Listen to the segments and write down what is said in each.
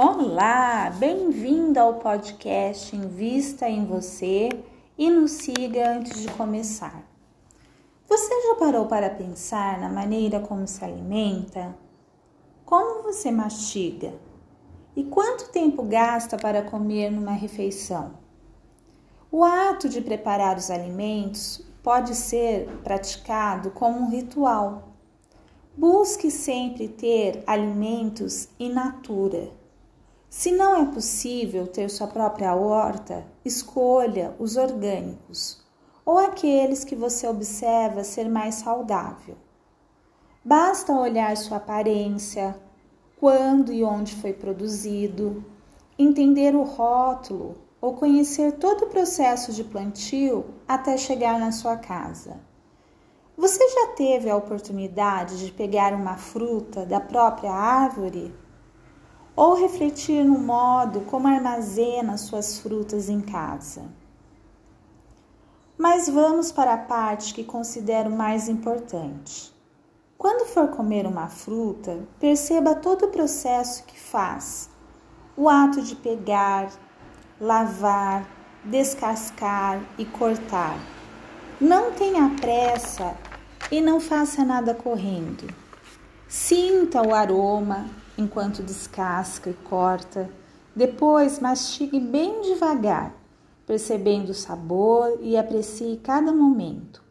Olá, bem-vindo ao podcast Invista em Você e nos siga antes de começar. Você já parou para pensar na maneira como se alimenta? Como você mastiga? E quanto tempo gasta para comer numa refeição? O ato de preparar os alimentos pode ser praticado como um ritual. Busque sempre ter alimentos in natura. Se não é possível ter sua própria horta, escolha os orgânicos ou aqueles que você observa ser mais saudável. Basta olhar sua aparência, quando e onde foi produzido, entender o rótulo ou conhecer todo o processo de plantio até chegar na sua casa. Você já teve a oportunidade de pegar uma fruta da própria árvore? Ou refletir no modo como armazena suas frutas em casa? Mas vamos para a parte que considero mais importante. Quando for comer uma fruta, perceba todo o processo que faz. O ato de pegar, lavar, descascar e cortar. Não tenha pressa e não faça nada correndo. Sinta o aroma enquanto descasca e corta. Depois mastigue bem devagar, percebendo o sabor e aprecie cada momento.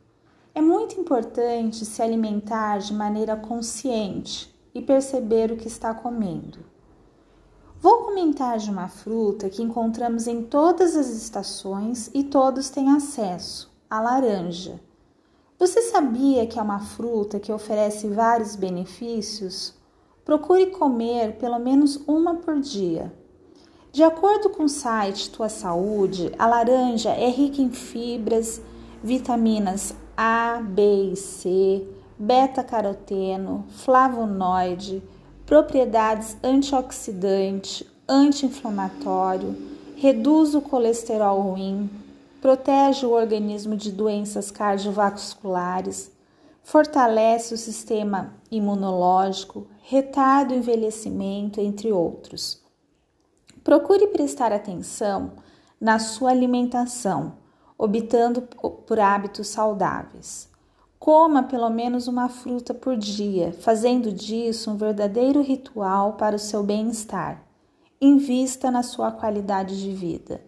É muito importante se alimentar de maneira consciente e perceber o que está comendo. Vou comentar de uma fruta que encontramos em todas as estações e todos têm acesso: a laranja. Você sabia que é uma fruta que oferece vários benefícios? Procure comer pelo menos uma por dia. De acordo com o site Tua Saúde, a laranja é rica em fibras, vitaminas A, B e C, beta-caroteno, flavonoide, propriedades antioxidante, anti-inflamatório, reduz o colesterol ruim, protege o organismo de doenças cardiovasculares, fortalece o sistema imunológico, retarda o envelhecimento, entre outros. Procure prestar atenção na sua alimentação, optando por hábitos saudáveis. Coma pelo menos uma fruta por dia, fazendo disso um verdadeiro ritual para o seu bem-estar. Invista na sua qualidade de vida.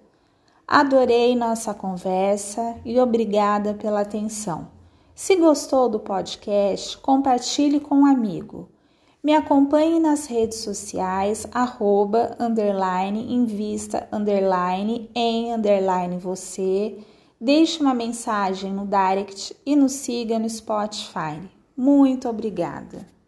Adorei nossa conversa e obrigada pela atenção. Se gostou do podcast, compartilhe com um amigo. Me acompanhe nas redes sociais, arroba, underline, invista, underline, em, underline, você Deixe uma mensagem no direct e nos siga no Spotify. Muito obrigada!